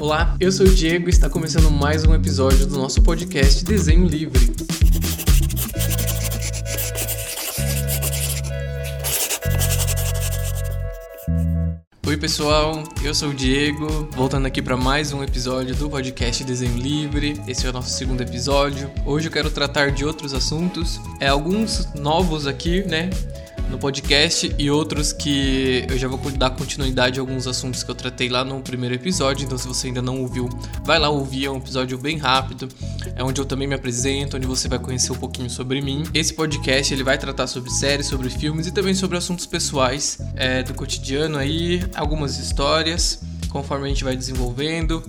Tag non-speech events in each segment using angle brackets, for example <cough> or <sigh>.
Olá, eu sou o Diego e está começando mais um episódio do nosso podcast Desenho Livre. Oi pessoal, eu sou o Diego, voltando aqui para mais um episódio do podcast Desenho Livre. Esse é o nosso segundo episódio. Hoje eu quero tratar de outros assuntos, é alguns novos aqui, né? No podcast e outros que eu já vou dar continuidade a alguns assuntos que eu tratei lá no primeiro episódio. Então, se você ainda não ouviu, vai lá ouvir. É um episódio bem rápido, é onde eu também me apresento, onde você vai conhecer um pouquinho sobre mim. Esse podcast ele vai tratar sobre séries, sobre filmes e também sobre assuntos pessoais é, do cotidiano aí, algumas histórias conforme a gente vai desenvolvendo.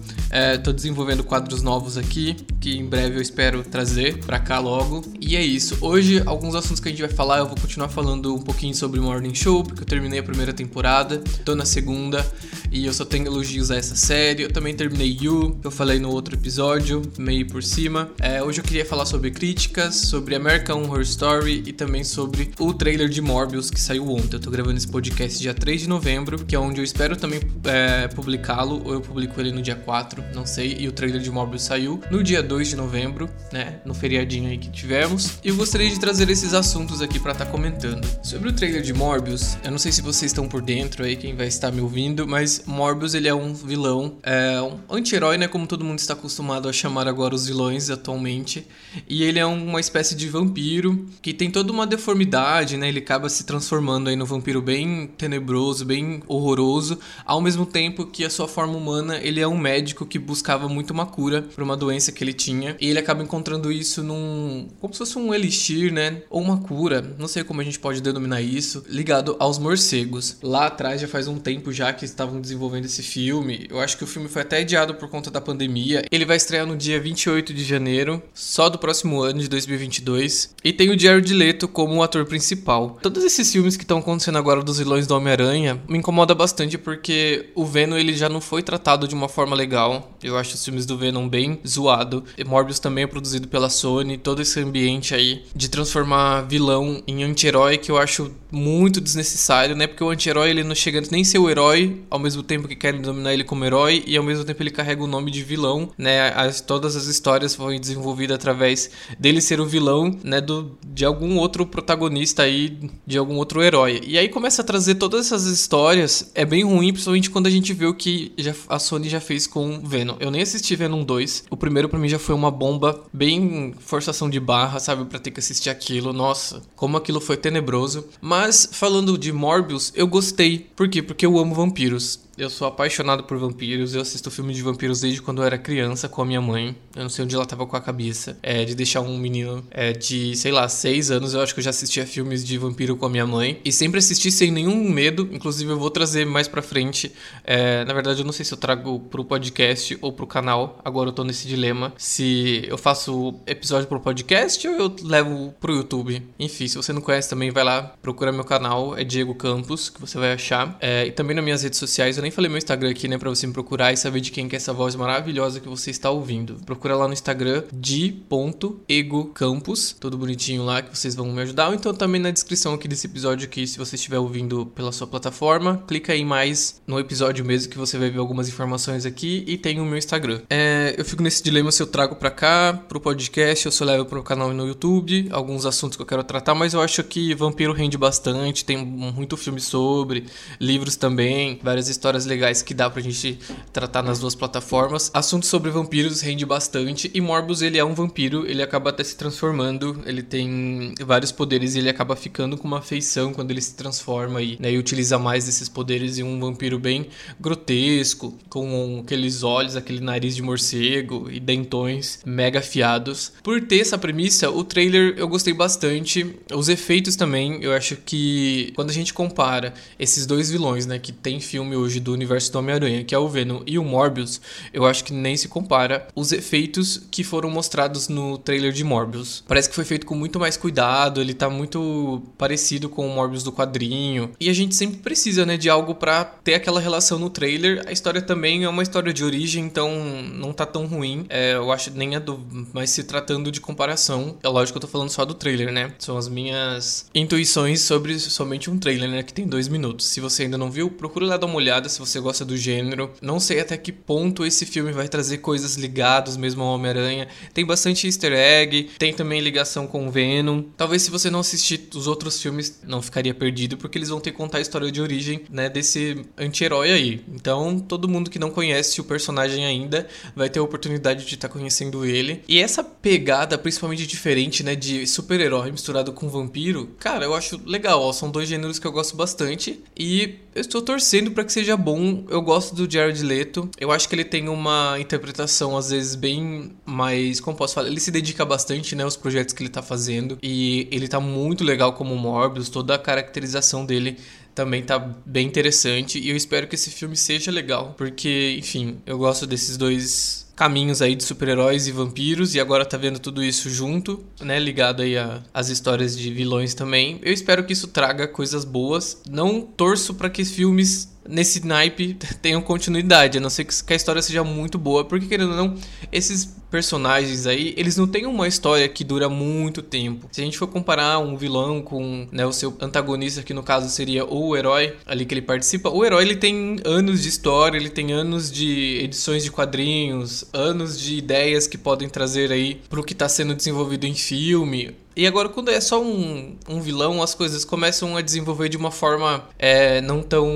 Estou é, desenvolvendo quadros novos aqui, que em breve eu espero trazer para cá logo. E é isso. Hoje, alguns assuntos que a gente vai falar, eu vou continuar falando um pouquinho sobre Morning Show, porque eu terminei a primeira temporada, tô na segunda e eu só tenho elogios a essa série. Eu também terminei You, que eu falei no outro episódio, meio por cima. É, hoje eu queria falar sobre críticas, sobre American Horror Story e também sobre o trailer de Morbius que saiu ontem. Eu tô gravando esse podcast dia 3 de novembro, que é onde eu espero também é, publicá-lo, ou eu publico ele no dia 4, não sei. E o trailer de Morbius saiu no dia 2 de novembro, né? No feriadinho aí que tivemos. E eu gostaria de trazer esses assuntos aqui para estar tá comentando. Sobre o trailer de Morbius, eu não sei se vocês estão por dentro aí, quem vai estar me ouvindo, mas Morbius ele é um vilão, é um anti-herói, né? Como todo mundo está acostumado a chamar agora os vilões atualmente. E ele é uma espécie de vampiro que tem toda uma deformidade, né? Ele acaba se transformando aí no vampiro bem tenebroso, bem horroroso, ao mesmo tempo que a sua forma humana, ele é um médico que buscava muito uma cura para uma doença que ele tinha. E ele acaba encontrando isso num como se fosse um elixir, né? Ou uma cura, não sei como a gente pode denominar isso, ligado aos morcegos. Lá atrás já faz um tempo já que estavam desenvolvendo esse filme. Eu acho que o filme foi até adiado por conta da pandemia. Ele vai estrear no dia 28 de janeiro, só do próximo ano de 2022. E tem o Jared Leto como o ator principal. Todos esses filmes que estão acontecendo agora dos vilões do Homem-Aranha me incomoda bastante porque o Venom ele já não foi tratado de uma forma legal. Eu acho os filmes do Venom bem zoado. E Morbius também é produzido pela Sony. Todo esse ambiente aí de transformar vilão em anti-herói que eu acho muito desnecessário, né? Porque o anti-herói ele não chega nem ser o herói ao mesmo tempo que querem dominar ele como herói e ao mesmo tempo ele carrega o nome de vilão, né? As, todas as histórias foram desenvolvidas através dele ser o vilão, né? Do, de algum outro protagonista aí, de algum outro herói. E aí começa a trazer todas essas histórias. É bem ruim, principalmente quando a gente vê o que já, a Sony já fez com Venom. Eu nem assisti Venom 2. O primeiro para mim já foi uma bomba, bem forçação de barra, sabe? para ter que assistir aquilo. Nossa, como aquilo foi tenebroso. Mas falando de Morbius, eu gostei. Por quê? Porque eu amo vampiros. Eu sou apaixonado por vampiros. Eu assisto filmes de vampiros desde quando eu era criança com a minha mãe. Eu não sei onde ela tava com a cabeça. É, de deixar um menino é, de, sei lá, seis anos. Eu acho que eu já assistia filmes de vampiro com a minha mãe. E sempre assisti sem nenhum medo. Inclusive, eu vou trazer mais pra frente. É, na verdade, eu não sei se eu trago pro podcast ou pro canal. Agora eu tô nesse dilema. Se eu faço episódio pro podcast ou eu levo pro YouTube. Enfim, se você não conhece também, vai lá, procura meu canal. É Diego Campos, que você vai achar. É, e também nas minhas redes sociais eu nem nem falei meu Instagram aqui, né, pra você me procurar e saber de quem que é essa voz maravilhosa que você está ouvindo. Procura lá no Instagram de.egocampus, tudo bonitinho lá que vocês vão me ajudar. Ou então também na descrição aqui desse episódio aqui, se você estiver ouvindo pela sua plataforma, clica aí mais no episódio mesmo que você vai ver algumas informações aqui e tem o meu Instagram. É, eu fico nesse dilema se eu trago pra cá, pro podcast, ou se eu levo pro canal no YouTube, alguns assuntos que eu quero tratar, mas eu acho que Vampiro rende bastante, tem muito filme sobre, livros também, várias histórias histórias legais que dá pra gente tratar nas duas plataformas. Assunto sobre vampiros rende bastante e Morbus ele é um vampiro, ele acaba até se transformando, ele tem vários poderes e ele acaba ficando com uma feição quando ele se transforma e, né, e utiliza mais desses poderes e um vampiro bem grotesco, com aqueles olhos, aquele nariz de morcego e dentões mega afiados. Por ter essa premissa, o trailer eu gostei bastante, os efeitos também, eu acho que quando a gente compara esses dois vilões, né, que tem filme hoje do universo do Homem-Aranha, que é o Venom e o Morbius, eu acho que nem se compara os efeitos que foram mostrados no trailer de Morbius. Parece que foi feito com muito mais cuidado, ele tá muito parecido com o Morbius do quadrinho. E a gente sempre precisa, né, de algo para ter aquela relação no trailer. A história também é uma história de origem, então não tá tão ruim. É, eu acho nem a do, mas se tratando de comparação, é lógico que eu tô falando só do trailer, né? São as minhas intuições sobre somente um trailer, né, que tem dois minutos. Se você ainda não viu, procura lá dar uma olhada se você gosta do gênero. Não sei até que ponto esse filme vai trazer coisas ligadas mesmo ao Homem-Aranha. Tem bastante easter egg, tem também ligação com o Venom. Talvez se você não assistir os outros filmes, não ficaria perdido, porque eles vão ter que contar a história de origem, né, desse anti-herói aí. Então, todo mundo que não conhece o personagem ainda vai ter a oportunidade de estar tá conhecendo ele. E essa pegada, principalmente diferente, né, de super-herói misturado com vampiro, cara, eu acho legal. Ó, são dois gêneros que eu gosto bastante e eu estou torcendo para que seja bom. Eu gosto do Jared Leto. Eu acho que ele tem uma interpretação às vezes bem mais, como posso falar, ele se dedica bastante, né, aos projetos que ele tá fazendo e ele tá muito legal como Morbius, toda a caracterização dele também tá bem interessante e eu espero que esse filme seja legal, porque, enfim, eu gosto desses dois caminhos aí de super-heróis e vampiros e agora tá vendo tudo isso junto, né, ligado aí às histórias de vilões também. Eu espero que isso traga coisas boas. Não torço para que filmes nesse naipe <laughs> tenham continuidade, a não ser que a história seja muito boa, porque querendo ou não, esses personagens aí, eles não têm uma história que dura muito tempo. Se a gente for comparar um vilão com né, o seu antagonista, que no caso seria o herói ali que ele participa, o herói ele tem anos de história, ele tem anos de edições de quadrinhos, anos de ideias que podem trazer aí pro que está sendo desenvolvido em filme e agora, quando é só um, um vilão, as coisas começam a desenvolver de uma forma é, não tão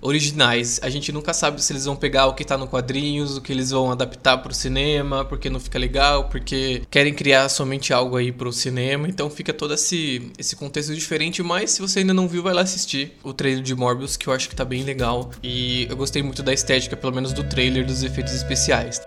originais. A gente nunca sabe se eles vão pegar o que tá no quadrinhos, o que eles vão adaptar pro cinema, porque não fica legal, porque querem criar somente algo aí pro cinema. Então fica todo esse, esse contexto diferente. Mas se você ainda não viu, vai lá assistir o trailer de Morbius, que eu acho que tá bem legal. E eu gostei muito da estética, pelo menos do trailer, dos efeitos especiais.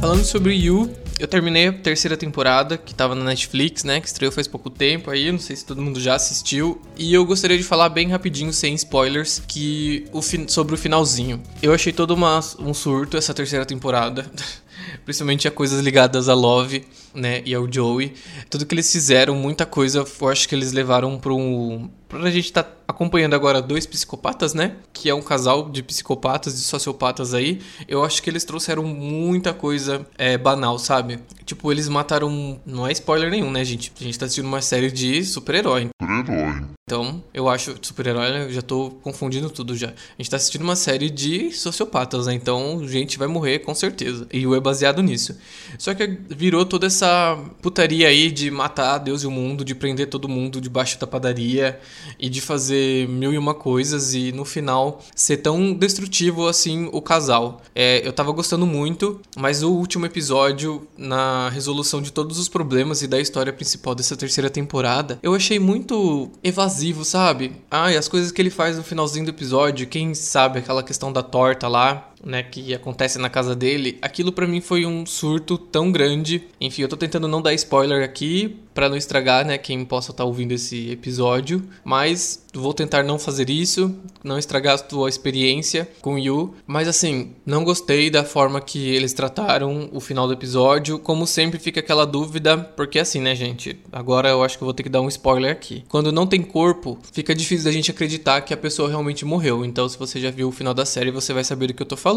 Falando sobre You, eu terminei a terceira temporada, que tava na Netflix, né? Que estreou faz pouco tempo aí, não sei se todo mundo já assistiu. E eu gostaria de falar bem rapidinho, sem spoilers, que o sobre o finalzinho. Eu achei todo uma, um surto essa terceira temporada. <laughs> Principalmente a coisas ligadas a Love, né? E ao Joey. Tudo que eles fizeram, muita coisa, eu acho que eles levaram para um pra gente tá acompanhando agora dois psicopatas, né? Que é um casal de psicopatas, de sociopatas aí. Eu acho que eles trouxeram muita coisa é, banal, sabe? Tipo, eles mataram. Não é spoiler nenhum, né, gente? A gente tá assistindo uma série de super-herói. Super-herói. Então, eu acho super-herói, né? eu já tô confundindo tudo já. A gente tá assistindo uma série de sociopatas, né? Então, gente vai morrer com certeza. E o é baseado nisso. Só que virou toda essa putaria aí de matar Deus e o mundo, de prender todo mundo debaixo da padaria e de fazer mil e uma coisas e no final ser tão destrutivo assim o casal. É, eu tava gostando muito, mas o último episódio, na resolução de todos os problemas e da história principal dessa terceira temporada, eu achei muito evasivo, sabe? Ah, e as coisas que ele faz no finalzinho do episódio, quem sabe aquela questão da torta lá, né, que acontece na casa dele, aquilo para mim foi um surto tão grande. Enfim, eu tô tentando não dar spoiler aqui para não estragar, né, quem possa estar tá ouvindo esse episódio, mas vou tentar não fazer isso, não estragar a tua experiência com Yu, mas assim, não gostei da forma que eles trataram o final do episódio, como sempre fica aquela dúvida, porque assim, né, gente, agora eu acho que vou ter que dar um spoiler aqui. Quando não tem corpo, fica difícil da gente acreditar que a pessoa realmente morreu. Então, se você já viu o final da série, você vai saber do que eu tô falando,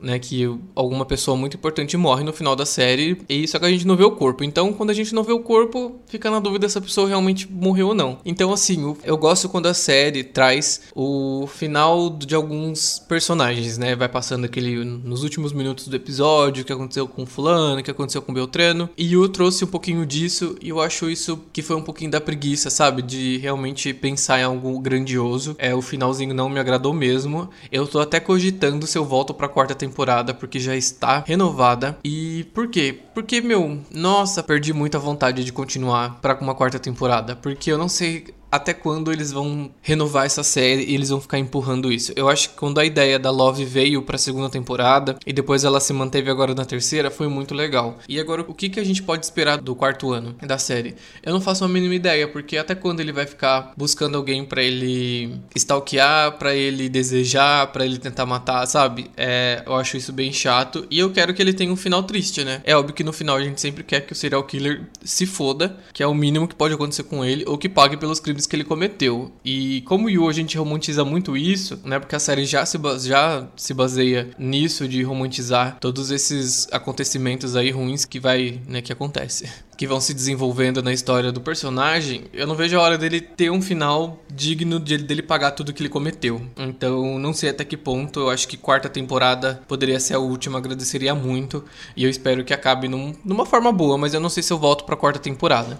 né, que alguma pessoa muito importante morre no final da série, e só que a gente não vê o corpo. Então, quando a gente não vê o corpo, fica na dúvida se a pessoa realmente morreu ou não. Então, assim, eu gosto quando a série traz o final de alguns personagens, né? Vai passando aquele nos últimos minutos do episódio, o que aconteceu com fulano, o que aconteceu com Beltrano. E o trouxe um pouquinho disso e eu acho isso que foi um pouquinho da preguiça, sabe? De realmente pensar em algo grandioso. É, o finalzinho não me agradou mesmo. Eu tô até cogitando se eu volto pra quarta temporada, porque já está renovada. E por quê? Porque, meu, nossa, perdi muita vontade de continuar para uma quarta temporada. Porque eu não sei até quando eles vão renovar essa série e eles vão ficar empurrando isso. Eu acho que quando a ideia da Love veio pra segunda temporada e depois ela se manteve agora na terceira, foi muito legal. E agora, o que, que a gente pode esperar do quarto ano da série? Eu não faço a mínima ideia, porque até quando ele vai ficar buscando alguém para ele stalkear, para ele desejar, para ele tentar matar, sabe? É, eu acho isso bem chato e eu quero que ele tenha um final triste, né? É óbvio que no final a gente sempre quer que o serial killer se foda, que é o mínimo que pode acontecer com ele, ou que pague pelos crimes crimes que ele cometeu. E como Yu a gente romantiza muito isso, né? Porque a série já se, já se baseia nisso de romantizar todos esses acontecimentos aí ruins que vai, né, que acontece <laughs> que vão se desenvolvendo na história do personagem, eu não vejo a hora dele ter um final digno de, dele pagar tudo que ele cometeu. Então, não sei até que ponto, eu acho que quarta temporada poderia ser a última, agradeceria muito. E eu espero que acabe num, numa forma boa, mas eu não sei se eu volto pra quarta temporada.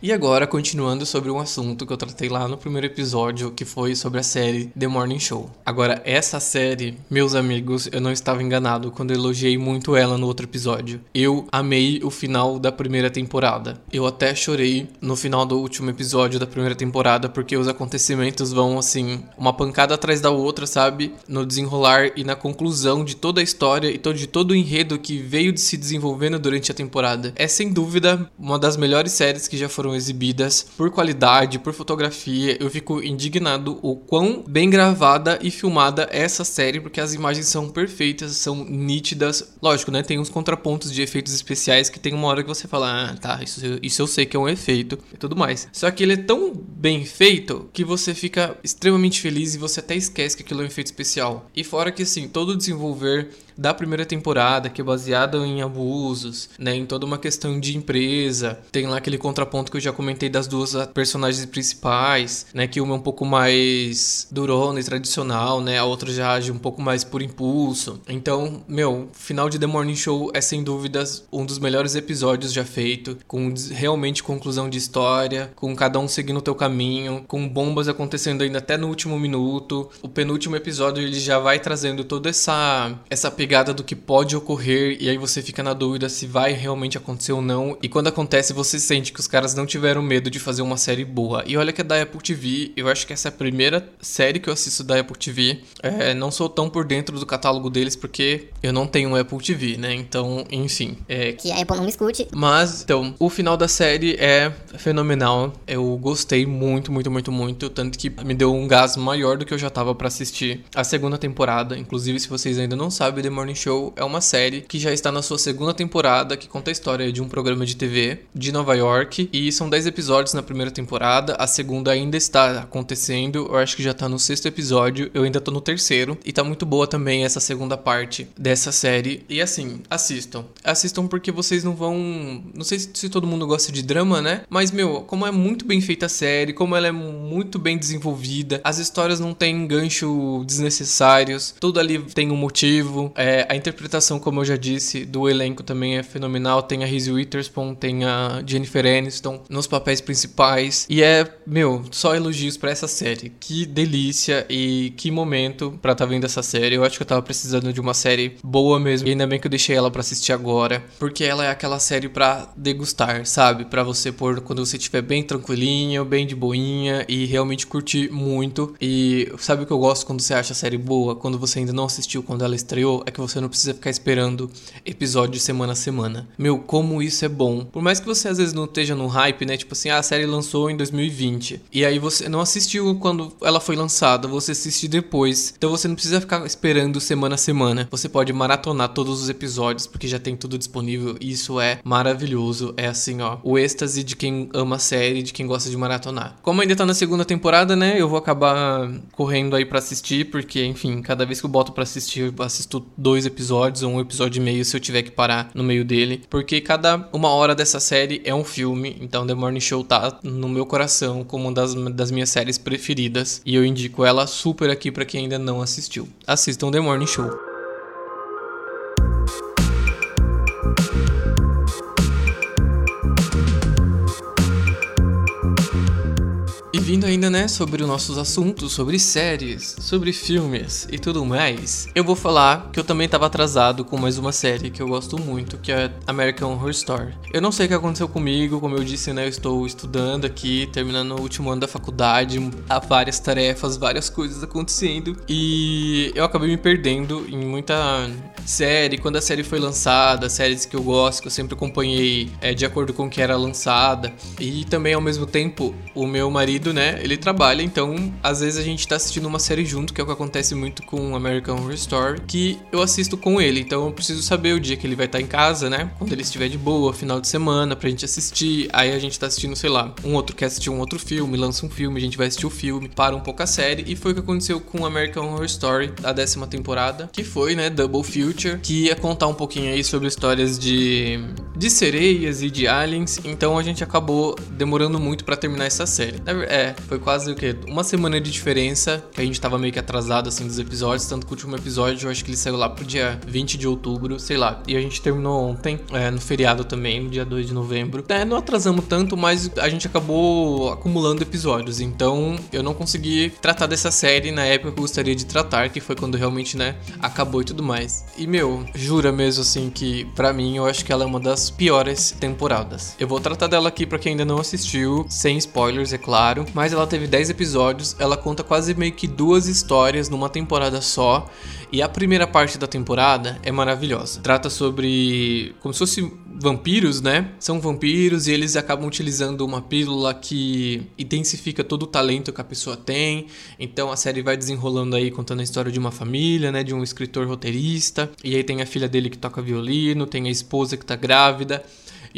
E agora, continuando sobre um assunto que eu tratei lá no primeiro episódio, que foi sobre a série The Morning Show. Agora, essa série, meus amigos, eu não estava enganado quando elogiei muito ela no outro episódio. Eu amei o final da primeira temporada. Eu até chorei no final do último episódio da primeira temporada, porque os acontecimentos vão assim, uma pancada atrás da outra, sabe? No desenrolar e na conclusão de toda a história e de todo o enredo que veio de se desenvolvendo durante a temporada. É sem dúvida uma das melhores séries que já foram foram exibidas, por qualidade, por fotografia, eu fico indignado o quão bem gravada e filmada é essa série, porque as imagens são perfeitas, são nítidas. Lógico, né? Tem uns contrapontos de efeitos especiais que tem uma hora que você fala, ah, tá, isso, isso eu sei que é um efeito e tudo mais. Só que ele é tão bem feito que você fica extremamente feliz e você até esquece que aquilo é um efeito especial. E fora que, assim, todo o desenvolver da primeira temporada, que é baseada em abusos, né, em toda uma questão de empresa. Tem lá aquele contraponto que eu já comentei das duas personagens principais, né, que uma é um pouco mais durona e tradicional, né, a outra já age um pouco mais por impulso. Então, meu, final de The Morning Show é sem dúvidas um dos melhores episódios já feito, com realmente conclusão de história, com cada um seguindo o teu caminho, com bombas acontecendo ainda até no último minuto. O penúltimo episódio ele já vai trazendo toda essa essa pegada do que pode ocorrer e aí você fica na dúvida se vai realmente acontecer ou não. E quando acontece, você sente que os caras não tiveram medo de fazer uma série boa. E olha que é da Apple TV, eu acho que essa é a primeira série que eu assisto da Apple TV. É, não sou tão por dentro do catálogo deles porque eu não tenho um Apple TV, né? Então, enfim. É... Que a Apple não me escute. Mas, então, o final da série é fenomenal. Eu gostei muito, muito, muito, muito. Tanto que me deu um gás maior do que eu já tava para assistir a segunda temporada. Inclusive, se vocês ainda não sabem, Morning Show é uma série que já está na sua segunda temporada, que conta a história de um programa de TV de Nova York. E são 10 episódios na primeira temporada, a segunda ainda está acontecendo. Eu acho que já está no sexto episódio, eu ainda tô no terceiro. E tá muito boa também essa segunda parte dessa série. E assim, assistam. Assistam porque vocês não vão. Não sei se todo mundo gosta de drama, né? Mas, meu, como é muito bem feita a série, como ela é muito bem desenvolvida, as histórias não têm gancho desnecessários, tudo ali tem um motivo. É, é, a interpretação, como eu já disse, do elenco também é fenomenal. Tem a Reese Witherspoon, tem a Jennifer Aniston nos papéis principais. E é, meu, só elogios para essa série. Que delícia e que momento para estar tá vendo essa série. Eu acho que eu tava precisando de uma série boa mesmo. E ainda bem que eu deixei ela para assistir agora, porque ela é aquela série para degustar, sabe? Para você pôr quando você estiver bem tranquilinho, bem de boinha e realmente curtir muito. E sabe o que eu gosto quando você acha a série boa, quando você ainda não assistiu quando ela estreou? É que você não precisa ficar esperando episódio semana a semana. Meu, como isso é bom. Por mais que você às vezes não esteja no hype, né? Tipo assim, ah, a série lançou em 2020. E aí você não assistiu quando ela foi lançada, você assiste depois. Então você não precisa ficar esperando semana a semana. Você pode maratonar todos os episódios, porque já tem tudo disponível. E isso é maravilhoso. É assim, ó, o êxtase de quem ama a série, de quem gosta de maratonar. Como ainda tá na segunda temporada, né? Eu vou acabar correndo aí para assistir, porque, enfim, cada vez que eu boto para assistir, eu assisto dois episódios ou um episódio e meio se eu tiver que parar no meio dele, porque cada uma hora dessa série é um filme, então The Morning Show tá no meu coração como uma das, das minhas séries preferidas e eu indico ela super aqui para quem ainda não assistiu. Assistam The Morning Show. Vindo ainda, né, sobre os nossos assuntos, sobre séries, sobre filmes e tudo mais, eu vou falar que eu também tava atrasado com mais uma série que eu gosto muito, que é American Horror Story. Eu não sei o que aconteceu comigo, como eu disse, né, eu estou estudando aqui, terminando o último ano da faculdade, há várias tarefas, várias coisas acontecendo, e eu acabei me perdendo em muita série, quando a série foi lançada, séries que eu gosto, que eu sempre acompanhei é, de acordo com o que era lançada, e também ao mesmo tempo, o meu marido, né, ele trabalha, então às vezes a gente tá assistindo uma série junto, que é o que acontece muito com American Horror Story, que eu assisto com ele, então eu preciso saber o dia que ele vai estar tá em casa, né, quando ele estiver de boa, final de semana, pra gente assistir. Aí a gente tá assistindo, sei lá, um outro quer assistir um outro filme, lança um filme, a gente vai assistir o filme, para um pouco a série, e foi o que aconteceu com American Horror Story, a décima temporada, que foi, né, Double Future, que ia contar um pouquinho aí sobre histórias de, de sereias e de aliens, então a gente acabou demorando muito para terminar essa série. É, foi quase o quê? Uma semana de diferença, que a gente tava meio que atrasado assim dos episódios, tanto que o último episódio eu acho que ele saiu lá pro dia 20 de outubro, sei lá. E a gente terminou ontem, é, no feriado também, no dia 2 de novembro. É, não atrasamos tanto, mas a gente acabou acumulando episódios, então eu não consegui tratar dessa série na época que eu gostaria de tratar, que foi quando realmente, né, acabou e tudo mais. E meu, jura mesmo assim que para mim eu acho que ela é uma das piores temporadas. Eu vou tratar dela aqui para quem ainda não assistiu, sem spoilers, é claro, mas ela teve 10 episódios, ela conta quase meio que duas histórias numa temporada só. E a primeira parte da temporada é maravilhosa. Trata sobre como se fosse vampiros, né? São vampiros e eles acabam utilizando uma pílula que intensifica todo o talento que a pessoa tem. Então a série vai desenrolando aí contando a história de uma família, né, de um escritor roteirista. E aí tem a filha dele que toca violino, tem a esposa que tá grávida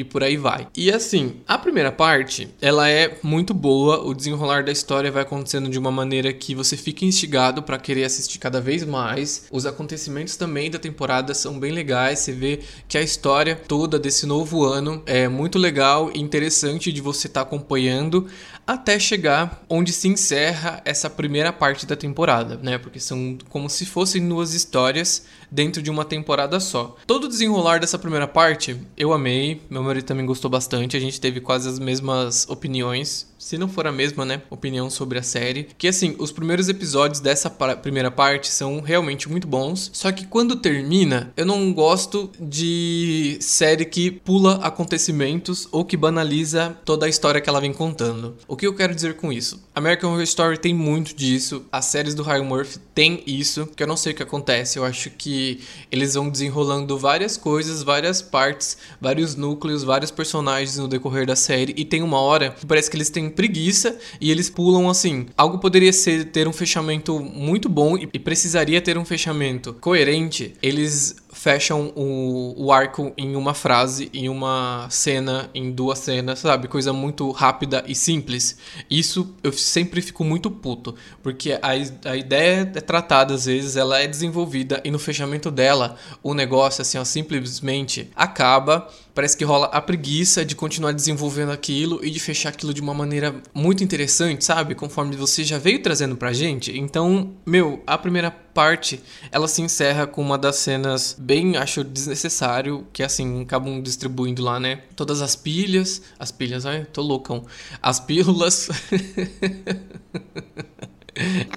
e por aí vai. E assim, a primeira parte, ela é muito boa, o desenrolar da história vai acontecendo de uma maneira que você fica instigado para querer assistir cada vez mais. Os acontecimentos também da temporada são bem legais, você vê que a história toda desse novo ano é muito legal e interessante de você estar tá acompanhando até chegar onde se encerra essa primeira parte da temporada, né? Porque são como se fossem duas histórias dentro de uma temporada só. Todo o desenrolar dessa primeira parte eu amei, meu marido também gostou bastante, a gente teve quase as mesmas opiniões se não for a mesma, né, opinião sobre a série. Que assim, os primeiros episódios dessa primeira parte são realmente muito bons, só que quando termina, eu não gosto de série que pula acontecimentos ou que banaliza toda a história que ela vem contando. O que eu quero dizer com isso? American Horror Story tem muito disso, as séries do Ryan Murphy tem isso, que eu não sei o que acontece, eu acho que eles vão desenrolando várias coisas, várias partes, vários núcleos, vários personagens no decorrer da série e tem uma hora que parece que eles têm preguiça e eles pulam assim. Algo poderia ser ter um fechamento muito bom e precisaria ter um fechamento coerente. Eles fecham o, o arco em uma frase, em uma cena, em duas cenas, sabe? Coisa muito rápida e simples. Isso eu sempre fico muito puto, porque a, a ideia é tratada às vezes, ela é desenvolvida e no fechamento dela o negócio assim, ó, simplesmente acaba. Parece que rola a preguiça de continuar desenvolvendo aquilo e de fechar aquilo de uma maneira muito interessante, sabe? Conforme você já veio trazendo pra gente. Então, meu, a primeira parte, ela se encerra com uma das cenas bem, acho desnecessário, que assim, acabam distribuindo lá, né? Todas as pilhas, as pilhas, ai, tô loucão. As pílulas. <laughs>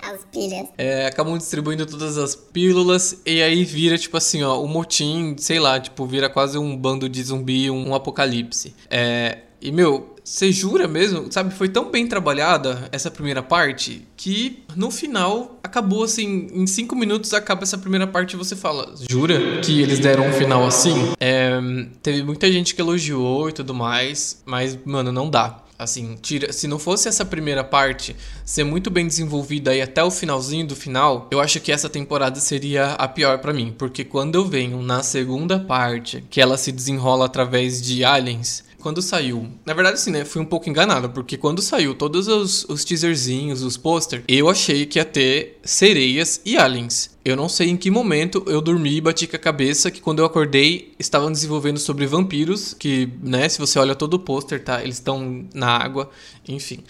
As pilhas. É, acabam distribuindo todas as pílulas e aí vira, tipo assim, ó, o um motim, sei lá, tipo, vira quase um bando de zumbi, um apocalipse. É, e, meu, você jura mesmo? Sabe, foi tão bem trabalhada essa primeira parte que no final acabou assim, em cinco minutos acaba essa primeira parte e você fala, jura que eles deram um final assim? É, teve muita gente que elogiou e tudo mais, mas, mano, não dá. Assim, tira, se não fosse essa primeira parte ser muito bem desenvolvida aí até o finalzinho do final, eu acho que essa temporada seria a pior para mim, porque quando eu venho na segunda parte, que ela se desenrola através de aliens, quando saiu. Na verdade, assim, né? Fui um pouco enganado, porque quando saiu todos os, os teaserzinhos, os posters, eu achei que ia ter sereias e aliens. Eu não sei em que momento eu dormi e bati com a cabeça que quando eu acordei estavam desenvolvendo sobre vampiros, que, né, se você olha todo o pôster, tá? Eles estão na água, enfim.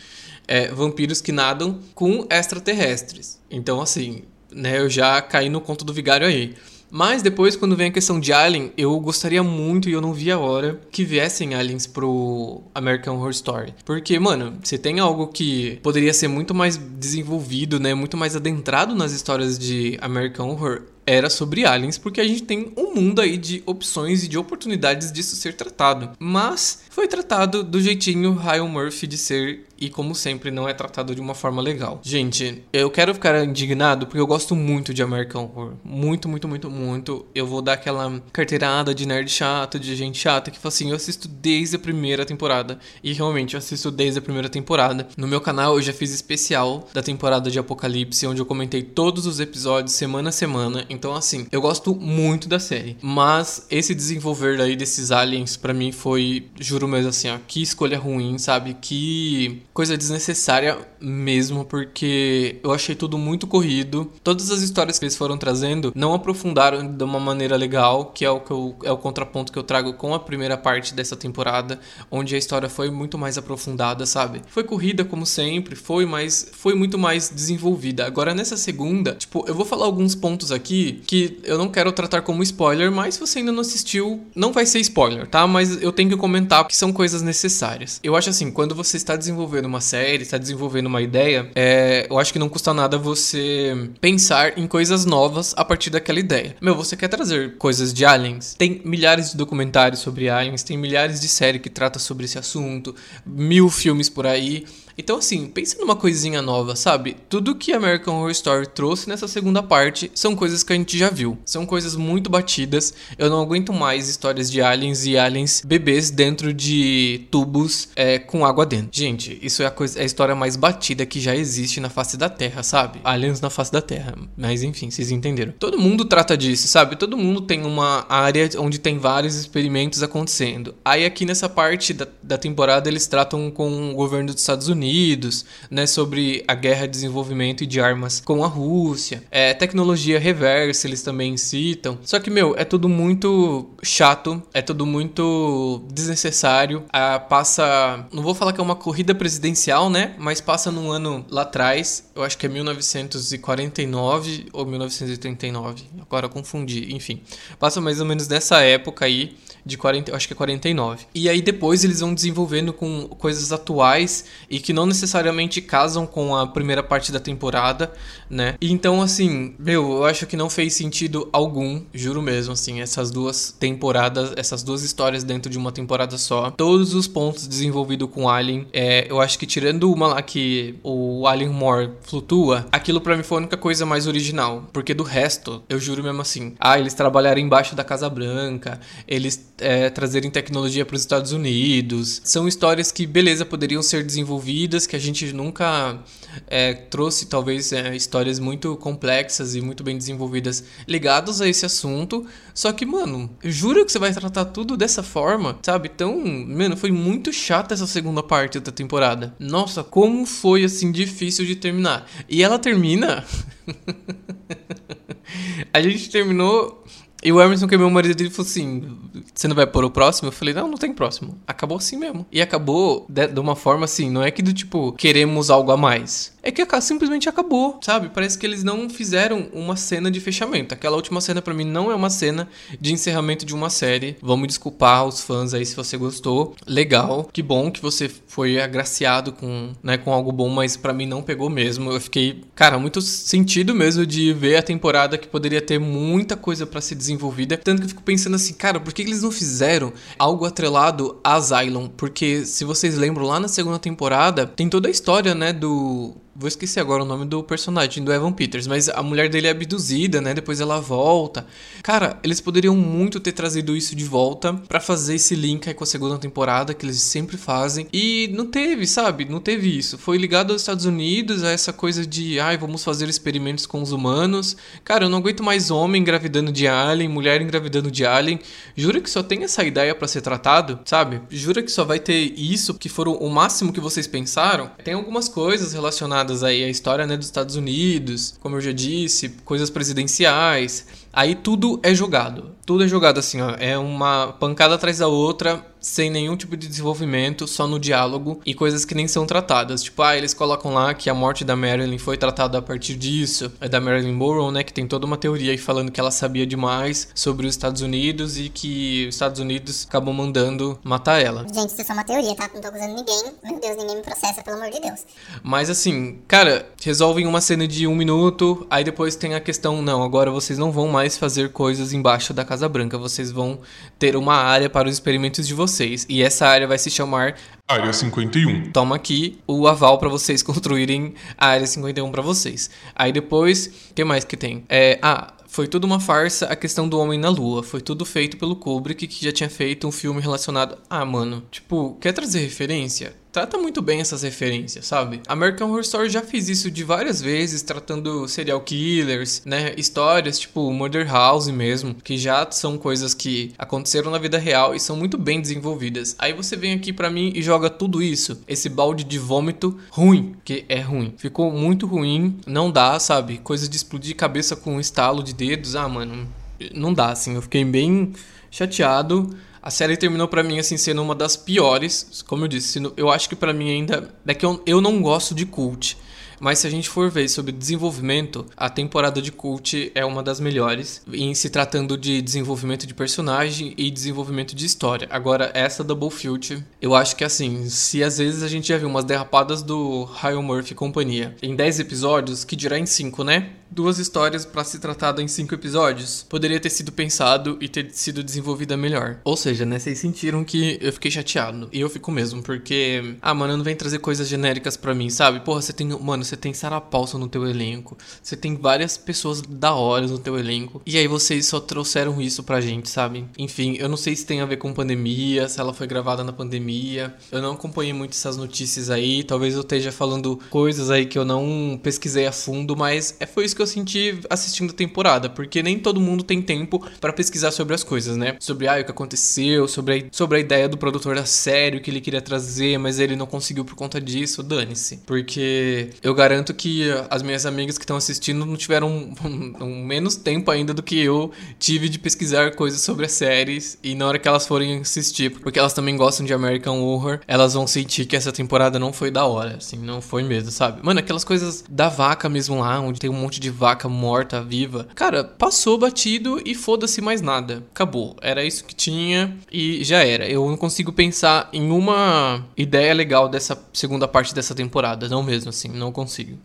É, vampiros que nadam com extraterrestres. Então, assim, né, eu já caí no conto do vigário aí. Mas depois, quando vem a questão de Alien, eu gostaria muito e eu não vi a hora que viessem aliens pro American Horror Story. Porque, mano, você tem algo que poderia ser muito mais desenvolvido, né? Muito mais adentrado nas histórias de American Horror era sobre aliens, porque a gente tem um mundo aí de opções e de oportunidades disso ser tratado. Mas foi tratado do jeitinho Ryan Murphy de ser e, como sempre, não é tratado de uma forma legal. Gente, eu quero ficar indignado porque eu gosto muito de American Horror. Muito, muito, muito, muito. Eu vou dar aquela carteirada de nerd chato, de gente chata, que fala assim: eu assisto desde a primeira temporada. E realmente, eu assisto desde a primeira temporada. No meu canal, eu já fiz especial da temporada de Apocalipse, onde eu comentei todos os episódios semana a semana. Então, assim, eu gosto muito da série. Mas esse desenvolver aí desses aliens, para mim, foi, juro mesmo assim, ó, que escolha ruim, sabe? Que coisa desnecessária mesmo, porque eu achei tudo muito corrido. Todas as histórias que eles foram trazendo não aprofundaram de uma maneira legal, que é o, que eu, é o contraponto que eu trago com a primeira parte dessa temporada, onde a história foi muito mais aprofundada, sabe? Foi corrida como sempre, foi, mas foi muito mais desenvolvida. Agora nessa segunda, tipo, eu vou falar alguns pontos aqui que eu não quero tratar como spoiler, mas se você ainda não assistiu, não vai ser spoiler, tá? Mas eu tenho que comentar que são coisas necessárias. Eu acho assim, quando você está desenvolvendo desenvolvendo uma série, está desenvolvendo uma ideia, é, eu acho que não custa nada você pensar em coisas novas a partir daquela ideia. Meu, você quer trazer coisas de aliens? Tem milhares de documentários sobre aliens, tem milhares de séries que tratam sobre esse assunto, mil filmes por aí. Então, assim, pense numa coisinha nova, sabe? Tudo que American Horror Story trouxe nessa segunda parte são coisas que a gente já viu. São coisas muito batidas. Eu não aguento mais histórias de aliens e aliens bebês dentro de tubos é, com água dentro. Gente, isso é a, coisa, é a história mais batida que já existe na face da Terra, sabe? Aliens na face da Terra. Mas enfim, vocês entenderam. Todo mundo trata disso, sabe? Todo mundo tem uma área onde tem vários experimentos acontecendo. Aí aqui nessa parte da, da temporada eles tratam com o governo dos Estados Unidos Unidos, né, sobre a guerra de desenvolvimento de armas com a Rússia, é, tecnologia reversa eles também citam. Só que, meu, é tudo muito chato, é tudo muito desnecessário. Ah, passa, não vou falar que é uma corrida presidencial, né, mas passa num ano lá atrás, eu acho que é 1949 ou 1939, agora confundi, enfim. Passa mais ou menos nessa época aí de 40, acho que é 49. E aí depois eles vão desenvolvendo com coisas atuais e que não necessariamente casam com a primeira parte da temporada, né? Então assim, meu, eu acho que não fez sentido algum, juro mesmo, assim, essas duas temporadas, essas duas histórias dentro de uma temporada só. Todos os pontos desenvolvidos com Alien, é, eu acho que tirando uma lá que o Alien Moore flutua, aquilo para mim foi a única coisa mais original, porque do resto, eu juro mesmo assim, ah, eles trabalharam embaixo da Casa Branca, eles é, trazerem tecnologia para os Estados Unidos. São histórias que, beleza, poderiam ser desenvolvidas, que a gente nunca é, trouxe, talvez, é, histórias muito complexas e muito bem desenvolvidas ligadas a esse assunto. Só que, mano, juro que você vai tratar tudo dessa forma, sabe? Então, mano, foi muito chata essa segunda parte da temporada. Nossa, como foi, assim, difícil de terminar. E ela termina. <laughs> a gente terminou e o Emerson, que é meu marido, ele falou assim: Você não vai pôr o próximo? Eu falei: Não, não tem próximo. Acabou assim mesmo. E acabou de, de uma forma assim: não é que do tipo, queremos algo a mais é que simplesmente acabou, sabe? Parece que eles não fizeram uma cena de fechamento. Aquela última cena para mim não é uma cena de encerramento de uma série. Vamos desculpar os fãs aí se você gostou. Legal, que bom que você foi agraciado com, né, com algo bom, mas para mim não pegou mesmo. Eu fiquei, cara, muito sentido mesmo de ver a temporada que poderia ter muita coisa para ser desenvolvida. Tanto que eu fico pensando assim, cara, por que eles não fizeram algo atrelado a Asylum? Porque se vocês lembram lá na segunda temporada, tem toda a história, né, do Vou esquecer agora o nome do personagem do Evan Peters, mas a mulher dele é abduzida, né? Depois ela volta. Cara, eles poderiam muito ter trazido isso de volta para fazer esse link aí com a segunda temporada que eles sempre fazem. E não teve, sabe? Não teve isso. Foi ligado aos Estados Unidos a essa coisa de, ai, vamos fazer experimentos com os humanos. Cara, eu não aguento mais homem engravidando de alien, mulher engravidando de alien. Jura que só tem essa ideia para ser tratado, sabe? Jura que só vai ter isso que foram o máximo que vocês pensaram? Tem algumas coisas relacionadas relacionadas aí à história né, dos Estados Unidos, como eu já disse, coisas presidenciais. Aí tudo é jogado. Tudo é jogado assim, ó. É uma pancada atrás da outra sem nenhum tipo de desenvolvimento, só no diálogo e coisas que nem são tratadas. Tipo, ah, eles colocam lá que a morte da Marilyn foi tratada a partir disso, é da Marilyn Monroe, né, que tem toda uma teoria aí falando que ela sabia demais sobre os Estados Unidos e que os Estados Unidos acabam mandando matar ela. Gente, isso é só uma teoria, tá? Não tô acusando ninguém. Meu Deus, ninguém me processa, pelo amor de Deus. Mas assim, cara, resolvem uma cena de um minuto, aí depois tem a questão, não, agora vocês não vão mais fazer coisas embaixo da Casa Branca, vocês vão ter uma área para os experimentos de vocês. E essa área vai se chamar Área 51. Toma aqui o aval para vocês <laughs> construírem a Área 51 para vocês. Aí depois, o que mais que tem? É, ah, foi tudo uma farsa a questão do Homem na Lua. Foi tudo feito pelo Kubrick, que já tinha feito um filme relacionado. Ah, mano, tipo, quer trazer referência? Trata muito bem essas referências, sabe? American Horror Story já fez isso de várias vezes, tratando serial killers, né? Histórias tipo Murder House mesmo, que já são coisas que aconteceram na vida real e são muito bem desenvolvidas. Aí você vem aqui para mim e joga tudo isso, esse balde de vômito ruim, que é ruim. Ficou muito ruim, não dá, sabe? Coisa de explodir cabeça com um estalo de dedos, ah, mano, não dá assim. Eu fiquei bem chateado. A série terminou para mim assim sendo uma das piores, como eu disse, eu acho que para mim ainda é que eu, eu não gosto de cult. Mas se a gente for ver sobre desenvolvimento, a temporada de Cult é uma das melhores em se tratando de desenvolvimento de personagem e desenvolvimento de história. Agora, essa Double Future, eu acho que assim, se às vezes a gente já viu umas derrapadas do Ryan Murphy e companhia em 10 episódios, que dirá em 5, né? Duas histórias para se tratar em cinco episódios, poderia ter sido pensado e ter sido desenvolvida melhor. Ou seja, né, vocês sentiram que eu fiquei chateado. E eu fico mesmo, porque, ah, mano, não vem trazer coisas genéricas para mim, sabe? Porra, você tem, mano, você tem Sarah Paulson no teu elenco, você tem várias pessoas da hora no teu elenco, e aí vocês só trouxeram isso pra gente, sabe? Enfim, eu não sei se tem a ver com pandemia, se ela foi gravada na pandemia. Eu não acompanhei muito essas notícias aí, talvez eu esteja falando coisas aí que eu não pesquisei a fundo, mas é foi isso que eu senti assistindo a temporada, porque nem todo mundo tem tempo para pesquisar sobre as coisas, né? Sobre ah, o que aconteceu, sobre a, sobre a ideia do produtor da série, o que ele queria trazer, mas ele não conseguiu por conta disso, dane-se. Porque eu garanto que as minhas amigas que estão assistindo não tiveram um, um, menos tempo ainda do que eu tive de pesquisar coisas sobre as séries e na hora que elas forem assistir, porque elas também gostam de American Horror, elas vão sentir que essa temporada não foi da hora, assim, não foi mesmo, sabe? Mano, aquelas coisas da vaca mesmo lá, onde tem um monte de vaca morta, viva. Cara, passou batido e foda-se mais nada. Acabou. Era isso que tinha e já era. Eu não consigo pensar em uma ideia legal dessa segunda parte dessa temporada. Não mesmo assim, não consigo.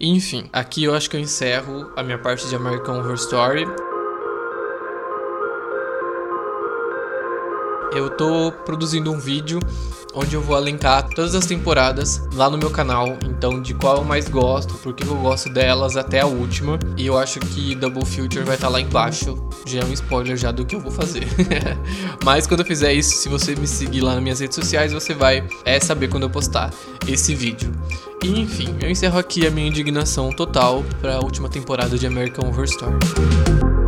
Enfim, aqui eu acho que eu encerro a minha parte de American Horror Story. Eu tô produzindo um vídeo onde eu vou alencar todas as temporadas lá no meu canal. Então, de qual eu mais gosto, por que eu gosto delas até a última. E eu acho que Double Future vai estar tá lá embaixo. Já é um spoiler já do que eu vou fazer. <laughs> Mas quando eu fizer isso, se você me seguir lá nas minhas redes sociais, você vai é, saber quando eu postar esse vídeo. E enfim, eu encerro aqui a minha indignação total para a última temporada de American Horror Story.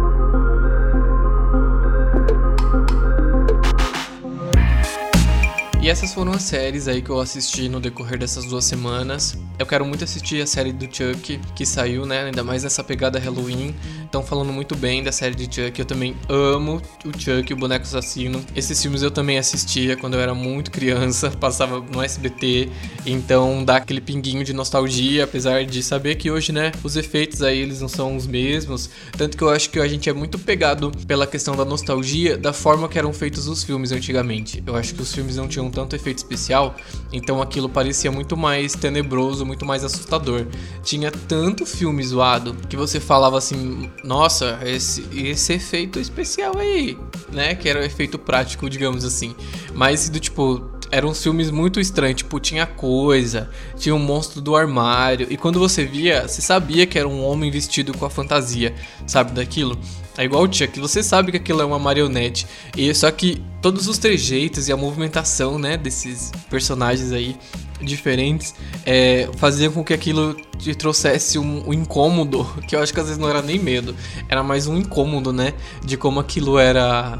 E essas foram as séries aí que eu assisti no decorrer dessas duas semanas. Eu quero muito assistir a série do Chuck, que saiu, né? Ainda mais nessa pegada Halloween. Estão falando muito bem da série de Chuck. Eu também amo o Chuck, o boneco assassino. Esses filmes eu também assistia quando eu era muito criança, <laughs> passava no SBT. Então dá aquele pinguinho de nostalgia, apesar de saber que hoje, né, os efeitos aí eles não são os mesmos. Tanto que eu acho que a gente é muito pegado pela questão da nostalgia da forma que eram feitos os filmes antigamente. Eu acho que os filmes não tinham tanto efeito especial, então aquilo parecia muito mais tenebroso, muito mais assustador. Tinha tanto filme zoado que você falava assim: nossa, esse, esse efeito especial aí, né? Que era o efeito prático, digamos assim. Mas do tipo, eram filmes muito estranhos, tipo, tinha coisa, tinha um monstro do armário, e quando você via, você sabia que era um homem vestido com a fantasia, sabe daquilo? É igual o Chuck, você sabe que aquilo é uma marionete. E só que todos os trejeitos e a movimentação, né, desses personagens aí diferentes, é, faziam com que aquilo te trouxesse um, um, incômodo, <laughs> que eu acho que às vezes não era nem medo, era mais um incômodo, né, de como aquilo era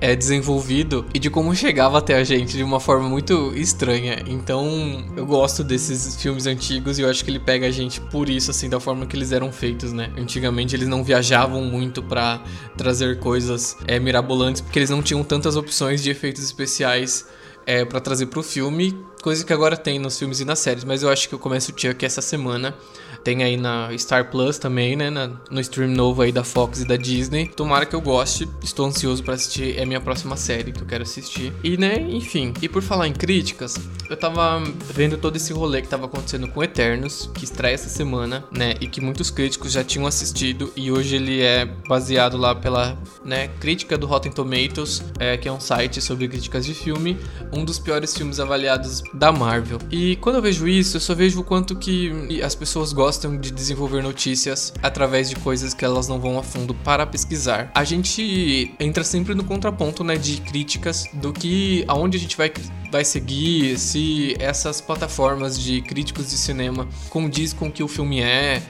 é desenvolvido e de como chegava até a gente de uma forma muito estranha. Então, eu gosto desses filmes antigos e eu acho que ele pega a gente por isso, assim, da forma que eles eram feitos, né? Antigamente eles não viajavam muito para trazer coisas é, mirabolantes, porque eles não tinham tantas opções de efeitos especiais é, para trazer pro filme, coisa que agora tem nos filmes e nas séries, mas eu acho que eu começo o Chuck essa semana. Tem aí na Star Plus também, né? Na, no stream novo aí da Fox e da Disney. Tomara que eu goste. Estou ansioso para assistir. É minha próxima série que eu quero assistir. E, né, enfim. E por falar em críticas, eu tava vendo todo esse rolê que tava acontecendo com Eternos, que estreia essa semana, né? E que muitos críticos já tinham assistido. E hoje ele é baseado lá pela, né, crítica do Rotten Tomatoes, é, que é um site sobre críticas de filme. Um dos piores filmes avaliados da Marvel. E quando eu vejo isso, eu só vejo o quanto que as pessoas gostam de desenvolver notícias através de coisas que elas não vão a fundo para pesquisar. A gente entra sempre no contraponto, né, de críticas do que aonde a gente vai vai seguir, se essas plataformas de críticos de cinema condiz com o que o filme é,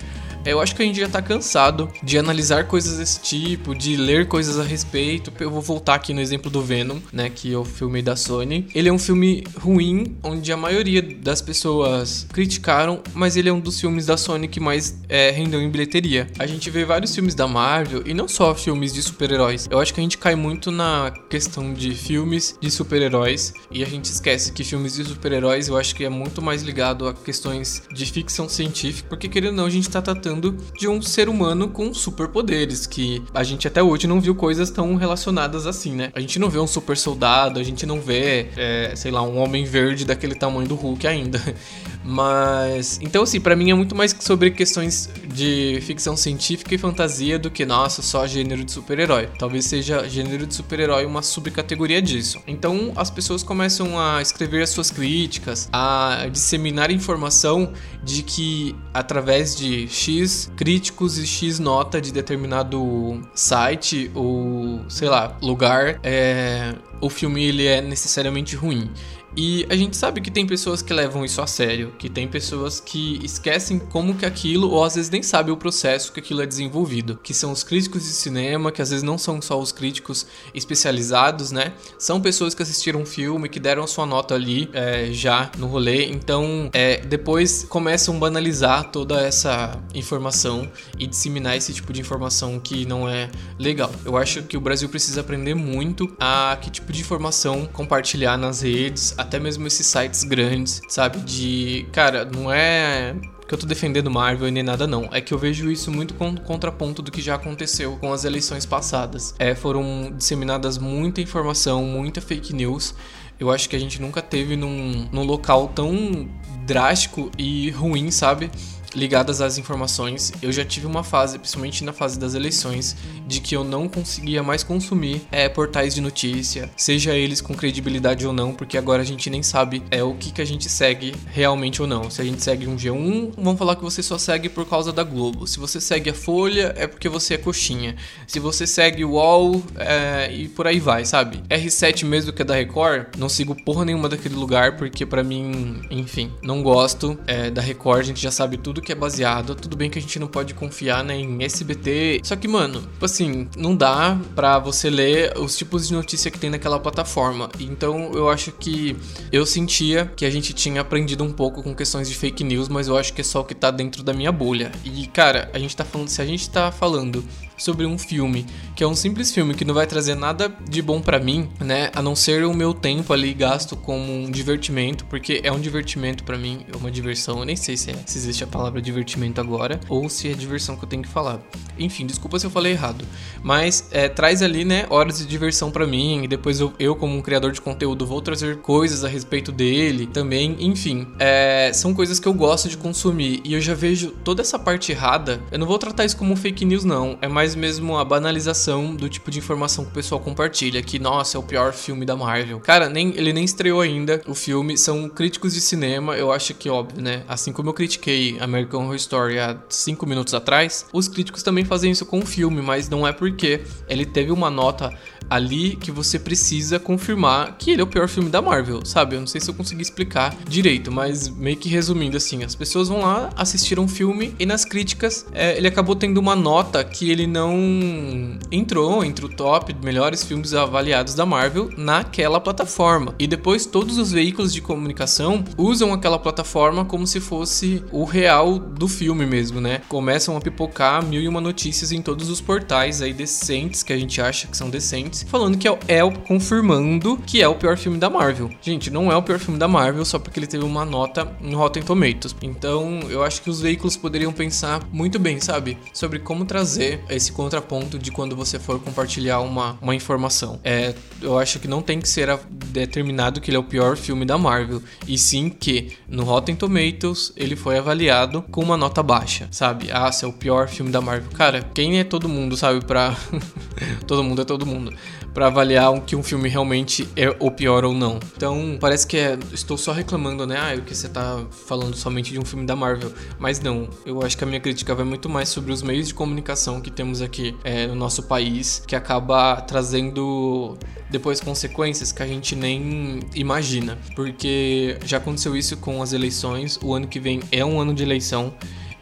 eu acho que a gente já tá cansado de analisar coisas desse tipo, de ler coisas a respeito. Eu vou voltar aqui no exemplo do Venom, né, que eu filmei da Sony. Ele é um filme ruim, onde a maioria das pessoas criticaram, mas ele é um dos filmes da Sony que mais é, rendeu em bilheteria. A gente vê vários filmes da Marvel e não só filmes de super-heróis. Eu acho que a gente cai muito na questão de filmes de super-heróis e a gente esquece que filmes de super-heróis eu acho que é muito mais ligado a questões de ficção científica, porque querendo ou não, a gente tá tratando tratando de um ser humano com superpoderes, que a gente até hoje não viu coisas tão relacionadas assim, né? A gente não vê um super soldado, a gente não vê, é, sei lá, um homem verde daquele tamanho do Hulk ainda. <laughs> Mas. Então, assim, para mim é muito mais sobre questões de ficção científica e fantasia do que, nossa, só gênero de super-herói. Talvez seja gênero de super-herói uma subcategoria disso. Então, as pessoas começam a escrever as suas críticas, a disseminar informação de que através de X críticos e X nota de determinado site ou, sei lá, lugar, é, o filme ele é necessariamente ruim. E a gente sabe que tem pessoas que levam isso a sério, que tem pessoas que esquecem como que aquilo, ou às vezes nem sabem o processo que aquilo é desenvolvido, que são os críticos de cinema, que às vezes não são só os críticos especializados, né? São pessoas que assistiram um filme, que deram sua nota ali é, já no rolê, então é, depois começam a banalizar toda essa informação e disseminar esse tipo de informação que não é legal. Eu acho que o Brasil precisa aprender muito a que tipo de informação compartilhar nas redes, até mesmo esses sites grandes, sabe? De, cara, não é que eu tô defendendo Marvel nem nada não. É que eu vejo isso muito com contraponto do que já aconteceu com as eleições passadas. É, foram disseminadas muita informação, muita fake news. Eu acho que a gente nunca teve num, num local tão drástico e ruim, sabe? Ligadas às informações. Eu já tive uma fase, principalmente na fase das eleições, de que eu não conseguia mais consumir é, portais de notícia, seja eles com credibilidade ou não, porque agora a gente nem sabe é o que, que a gente segue realmente ou não. Se a gente segue um G1, vão falar que você só segue por causa da Globo. Se você segue a Folha, é porque você é coxinha. Se você segue o UOL, é, e por aí vai, sabe? R7 mesmo que é da Record, não sigo porra nenhuma daquele lugar, porque para mim, enfim, não gosto é, da Record, a gente já sabe tudo tudo que é baseado. Tudo bem que a gente não pode confiar né, em SBT. Só que, mano, tipo assim, não dá pra você ler os tipos de notícia que tem naquela plataforma. Então eu acho que eu sentia que a gente tinha aprendido um pouco com questões de fake news, mas eu acho que é só o que tá dentro da minha bolha. E, cara, a gente tá falando, se a gente tá falando sobre um filme, que é um simples filme que não vai trazer nada de bom para mim, né? A não ser o meu tempo ali gasto como um divertimento, porque é um divertimento para mim, é uma diversão. Eu nem sei se, é, se existe a palavra divertimento agora ou se é diversão que eu tenho que falar. Enfim, desculpa se eu falei errado, mas é, traz ali, né, horas de diversão para mim e depois eu, eu, como um criador de conteúdo, vou trazer coisas a respeito dele também. Enfim, é, são coisas que eu gosto de consumir e eu já vejo toda essa parte errada. Eu não vou tratar isso como fake news, não. É mais mesmo a banalização do tipo de informação que o pessoal compartilha, que nossa, é o pior filme da Marvel. Cara, nem ele nem estreou ainda o filme, são críticos de cinema, eu acho que óbvio, né? Assim como eu critiquei American Horror Story há 5 minutos atrás, os críticos também fazem isso com o filme, mas não é porque ele teve uma nota ali que você precisa confirmar que ele é o pior filme da Marvel, sabe? Eu não sei se eu consegui explicar direito, mas meio que resumindo assim, as pessoas vão lá, assistiram um filme e nas críticas é, ele acabou tendo uma nota que ele não entrou entre o top melhores filmes avaliados da Marvel naquela plataforma. E depois todos os veículos de comunicação usam aquela plataforma como se fosse o real do filme mesmo, né? Começam a pipocar mil e uma notícias em todos os portais aí decentes, que a gente acha que são decentes, falando que é, é confirmando que é o pior filme da Marvel. Gente, não é o pior filme da Marvel só porque ele teve uma nota em Rotten Tomatoes. Então, eu acho que os veículos poderiam pensar muito bem, sabe? Sobre como trazer esse contraponto de quando você for compartilhar uma, uma informação. É, eu acho que não tem que ser determinado que ele é o pior filme da Marvel, e sim que no Rotten Tomatoes ele foi avaliado com uma nota baixa, sabe? Ah, se é o pior filme da Marvel. Cara, quem é todo mundo, sabe? Pra. <laughs> todo mundo é todo mundo para avaliar que um filme realmente é o pior ou não. Então, parece que é, estou só reclamando, né? Ah, o que você tá falando somente de um filme da Marvel. Mas não, eu acho que a minha crítica vai muito mais sobre os meios de comunicação que temos aqui é, no nosso país, que acaba trazendo depois consequências que a gente nem imagina. Porque já aconteceu isso com as eleições, o ano que vem é um ano de eleição.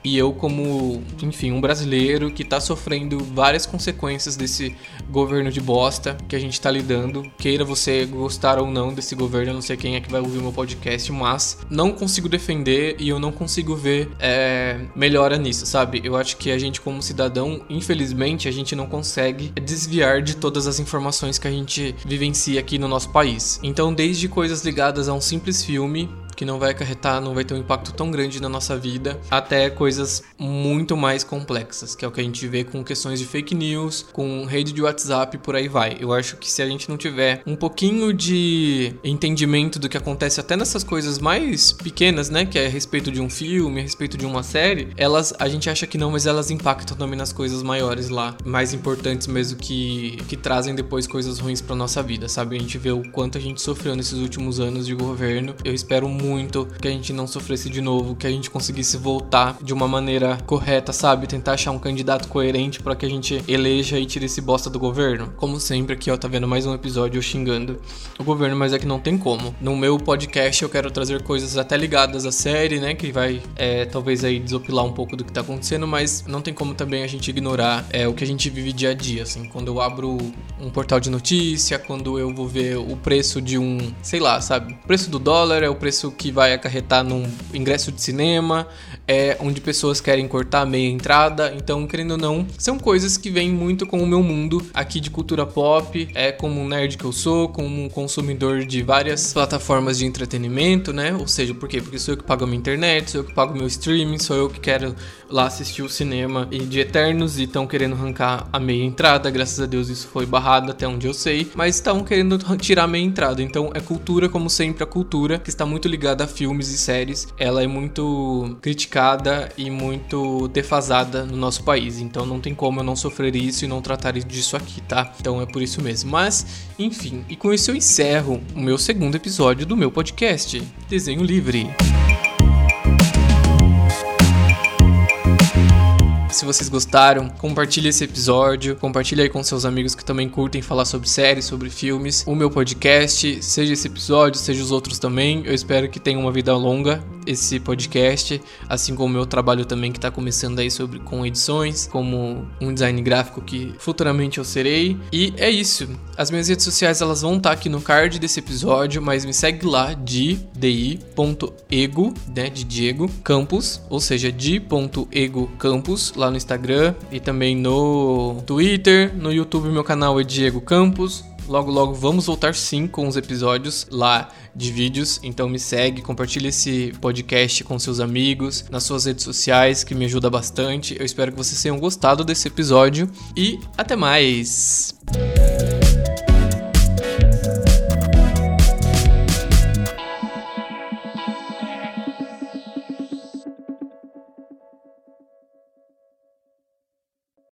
E eu, como, enfim, um brasileiro que tá sofrendo várias consequências desse governo de bosta que a gente tá lidando, queira você gostar ou não desse governo, eu não sei quem é que vai ouvir meu podcast, mas não consigo defender e eu não consigo ver é, melhora nisso, sabe? Eu acho que a gente, como cidadão, infelizmente, a gente não consegue desviar de todas as informações que a gente vivencia aqui no nosso país. Então, desde coisas ligadas a um simples filme que não vai acarretar, não vai ter um impacto tão grande na nossa vida, até coisas muito mais complexas, que é o que a gente vê com questões de fake news, com rede de WhatsApp por aí vai. Eu acho que se a gente não tiver um pouquinho de entendimento do que acontece até nessas coisas mais pequenas, né, que é a respeito de um filme, a respeito de uma série, elas a gente acha que não, mas elas impactam também nas coisas maiores lá, mais importantes mesmo que que trazem depois coisas ruins para nossa vida, sabe? A gente vê o quanto a gente sofreu nesses últimos anos de governo. Eu espero muito muito, que a gente não sofresse de novo, que a gente conseguisse voltar de uma maneira correta, sabe? Tentar achar um candidato coerente para que a gente eleja e tire esse bosta do governo. Como sempre, aqui ó, tá vendo mais um episódio xingando o governo, mas é que não tem como. No meu podcast eu quero trazer coisas até ligadas à série, né? Que vai é, talvez aí desopilar um pouco do que tá acontecendo, mas não tem como também a gente ignorar é, o que a gente vive dia a dia, assim. Quando eu abro um portal de notícia, quando eu vou ver o preço de um, sei lá, sabe? O preço do dólar é o preço que vai acarretar num ingresso de cinema, é onde pessoas querem cortar meia entrada. Então, querendo ou não, são coisas que vêm muito com o meu mundo aqui de cultura pop, é como um nerd que eu sou, como um consumidor de várias plataformas de entretenimento, né? Ou seja, por quê? Porque sou eu que pago a minha internet, sou eu que pago meu streaming, sou eu que quero lá assistir o cinema e de Eternos e estão querendo arrancar a meia entrada. Graças a Deus isso foi barrado até onde eu sei, mas estão querendo <laughs> tirar a meia entrada. Então é cultura, como sempre, a cultura que está muito ligada a filmes e séries, ela é muito criticada e muito defasada no nosso país. Então não tem como eu não sofrer isso e não tratar disso aqui, tá? Então é por isso mesmo. Mas, enfim, e com isso eu encerro o meu segundo episódio do meu podcast, Desenho Livre. Se vocês gostaram, compartilhe esse episódio, compartilhe aí com seus amigos que também curtem falar sobre séries, sobre filmes. O meu podcast, seja esse episódio, seja os outros também. Eu espero que tenha uma vida longa esse podcast, assim como o meu trabalho também que está começando aí sobre com edições, como um design gráfico que futuramente eu serei. E é isso. As minhas redes sociais elas vão estar tá aqui no card desse episódio, mas me segue lá de di.ego, né, de Diego Campos, ou seja, di.ego Campos lá no Instagram e também no Twitter, no YouTube meu canal é Diego Campos. Logo, logo vamos voltar sim com os episódios lá de vídeos. Então me segue, compartilhe esse podcast com seus amigos, nas suas redes sociais, que me ajuda bastante. Eu espero que vocês tenham gostado desse episódio e até mais!